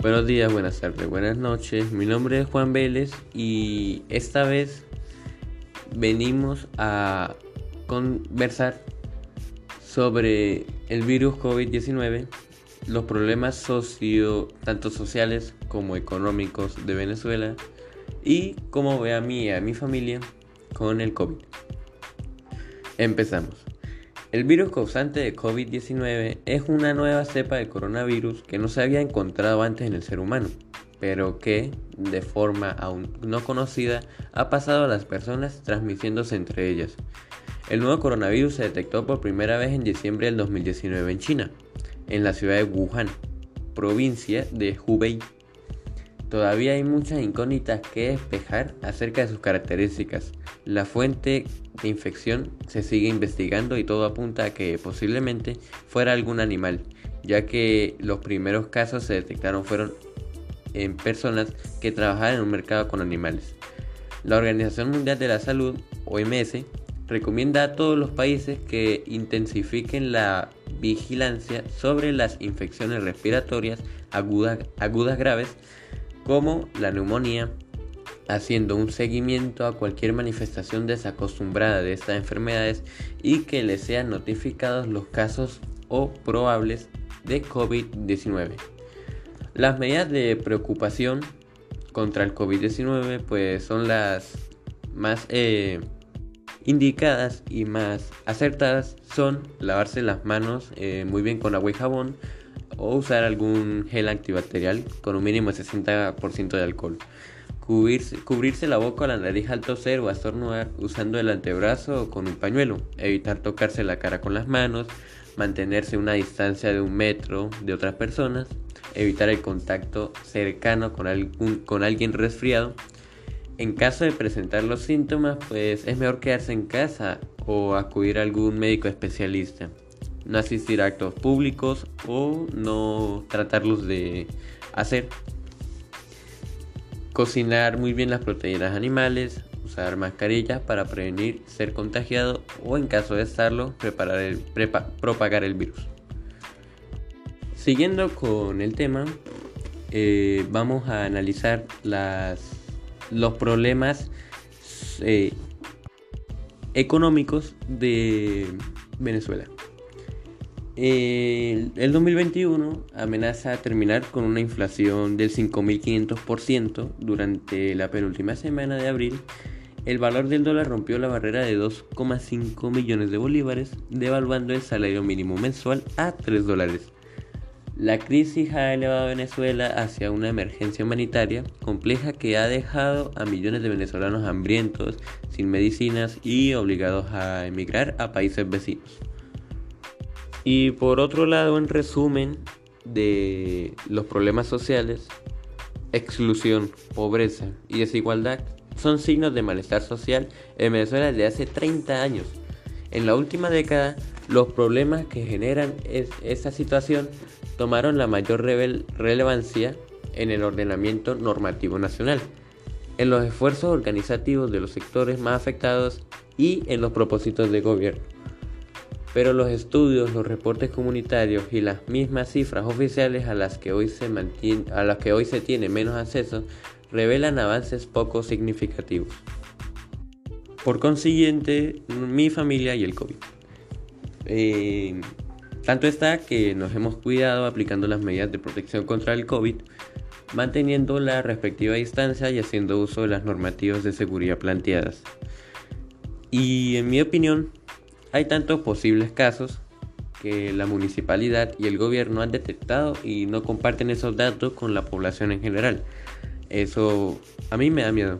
Buenos días, buenas tardes, buenas noches. Mi nombre es Juan Vélez y esta vez venimos a conversar sobre el virus COVID-19, los problemas socio, tanto sociales como económicos de Venezuela y cómo ve a mí y a mi familia con el COVID. Empezamos. El virus causante de COVID-19 es una nueva cepa de coronavirus que no se había encontrado antes en el ser humano, pero que, de forma aún no conocida, ha pasado a las personas transmitiéndose entre ellas. El nuevo coronavirus se detectó por primera vez en diciembre del 2019 en China, en la ciudad de Wuhan, provincia de Hubei. Todavía hay muchas incógnitas que despejar acerca de sus características. La fuente de infección se sigue investigando y todo apunta a que posiblemente fuera algún animal, ya que los primeros casos se detectaron fueron en personas que trabajaban en un mercado con animales. La Organización Mundial de la Salud, OMS, recomienda a todos los países que intensifiquen la vigilancia sobre las infecciones respiratorias agudas, agudas graves como la neumonía, haciendo un seguimiento a cualquier manifestación desacostumbrada de estas enfermedades y que les sean notificados los casos o probables de COVID-19. Las medidas de preocupación contra el COVID-19 pues son las más eh, indicadas y más acertadas son lavarse las manos eh, muy bien con agua y jabón, o usar algún gel antibacterial con un mínimo de 60% de alcohol. Cubrirse, cubrirse, la boca o la nariz al toser o estornudar usando el antebrazo o con un pañuelo. Evitar tocarse la cara con las manos. Mantenerse a una distancia de un metro de otras personas. Evitar el contacto cercano con, algún, con alguien resfriado. En caso de presentar los síntomas, pues es mejor quedarse en casa o acudir a algún médico especialista no asistir a actos públicos o no tratarlos de hacer. Cocinar muy bien las proteínas animales, usar mascarillas para prevenir ser contagiado o en caso de estarlo, preparar el, propagar el virus. Siguiendo con el tema, eh, vamos a analizar las, los problemas eh, económicos de Venezuela. El, 2021 amenaza terminar con una inflación del 5.500% durante la penúltima semana de abril. El valor del dólar rompió la barrera de 2,5 millones de bolívares, devaluando el salario mínimo mensual a 3 dólares. La crisis ha elevado a Venezuela hacia una emergencia humanitaria compleja que ha dejado a millones de venezolanos hambrientos, sin medicinas y obligados a emigrar a países vecinos. Y por otro lado, en resumen de los problemas sociales, exclusión, pobreza y desigualdad son signos de malestar social en Venezuela desde hace 30 años. En la última década, los problemas que generan esta situación tomaron la mayor relevancia en el ordenamiento normativo nacional, en los esfuerzos organizativos de los sectores más afectados y en los propósitos de gobierno pero los estudios, los reportes comunitarios y las mismas cifras oficiales a las que hoy se, a las que hoy se tiene menos acceso revelan avances poco significativos. Por consiguiente, mi familia y el COVID. Eh, tanto está que nos hemos cuidado aplicando las medidas de protección contra el COVID, manteniendo la respectiva distancia y haciendo uso de las normativas de seguridad planteadas. Y en mi opinión, hay tantos posibles casos que la municipalidad y el gobierno han detectado y no comparten esos datos con la población en general. Eso a mí me da miedo.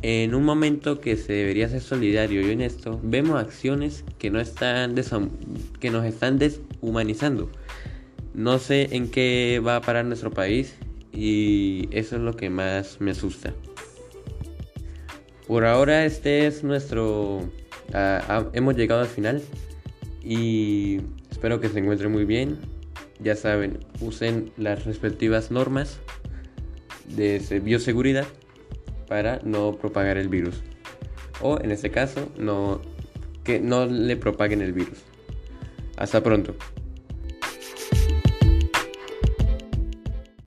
En un momento que se debería ser solidario y honesto, vemos acciones que, no están que nos están deshumanizando. No sé en qué va a parar nuestro país y eso es lo que más me asusta. Por ahora este es nuestro Hemos llegado al final y espero que se encuentren muy bien. Ya saben, usen las respectivas normas de bioseguridad para no propagar el virus. O en este caso, no, que no le propaguen el virus. Hasta pronto.